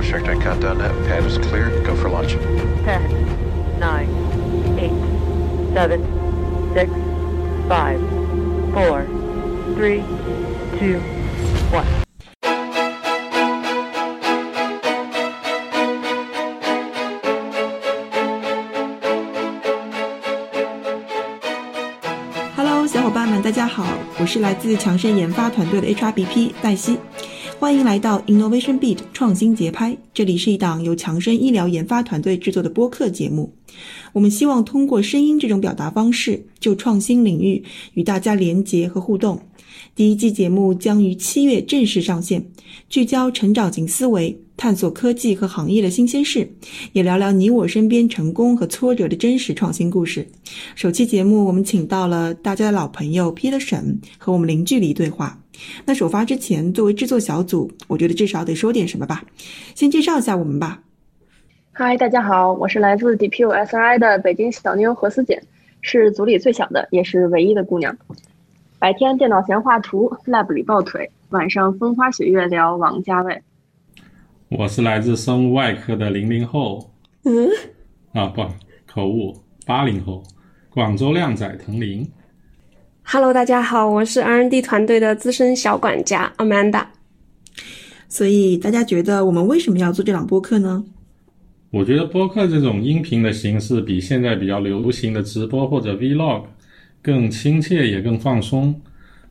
launch trajectory countdown net. Pad is clear. Go for launch. 10, 9, 8, 7, 6, 5, 4, 3, 2, 1. Hello，小伙伴们，大家好，我是来自强生研发团队的 HRBP 黛西，欢迎来到 Innovation Beat 创新节拍。这里是一档由强生医疗研发团队制作的播客节目。我们希望通过声音这种表达方式，就创新领域与大家连结和互动。第一季节目将于七月正式上线，聚焦成长型思维，探索科技和行业的新鲜事，也聊聊你我身边成功和挫折的真实创新故事。首期节目我们请到了大家的老朋友 Peter 沈和我们零距离对话。那首发之前，作为制作小组，我觉得至少得说点什么吧。先介绍一下我们吧。嗨，大家好，我是来自 DPUSI 的北京小妞何思简，是组里最小的，也是唯一的姑娘。白天电脑前画图，lab 里抱腿，晚上风花雪月聊王家卫。我是来自生物外科的零零后，嗯，啊不，口误，八零后，广州靓仔滕林。Hello，大家好，我是 R&D 团队的资深小管家 Amanda。所以大家觉得我们为什么要做这档播客呢？我觉得播客这种音频的形式比现在比较流行的直播或者 Vlog 更亲切，也更放松。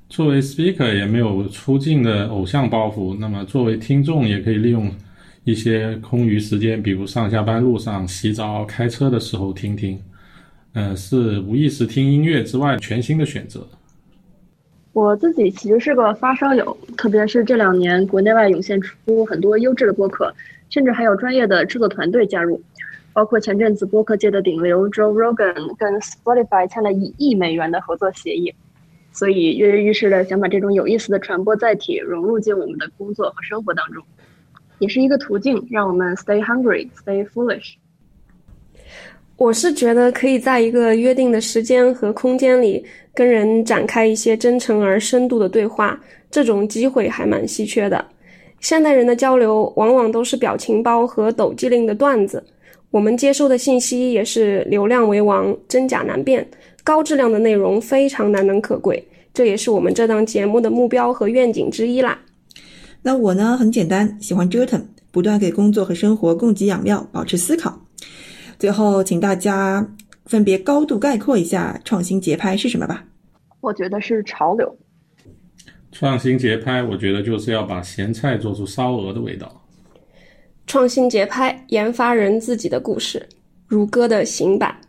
作为 speaker 也没有出镜的偶像包袱，那么作为听众也可以利用一些空余时间，比如上下班路上、洗澡、开车的时候听听。呃，是无意识听音乐之外全新的选择。我自己其实是个发烧友，特别是这两年国内外涌现出很多优质的播客，甚至还有专业的制作团队加入，包括前阵子播客界的顶流 Joe Rogan 跟 Spotify 签了一亿美元的合作协议，所以跃跃欲试的想把这种有意思的传播载体融入进我们的工作和生活当中，也是一个途径，让我们 stay hungry, stay foolish。我是觉得可以在一个约定的时间和空间里跟人展开一些真诚而深度的对话，这种机会还蛮稀缺的。现代人的交流往往都是表情包和抖机灵的段子，我们接收的信息也是流量为王，真假难辨，高质量的内容非常难能可贵，这也是我们这档节目的目标和愿景之一啦。那我呢，很简单，喜欢折腾，不断给工作和生活供给养料，保持思考。最后，请大家分别高度概括一下创新节拍是什么吧。我觉得是潮流。创新节拍，我觉得就是要把咸菜做出烧鹅的味道。创新节拍，研发人自己的故事，如歌的行板。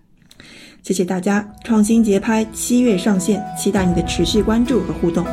谢谢大家，创新节拍七月上线，期待你的持续关注和互动。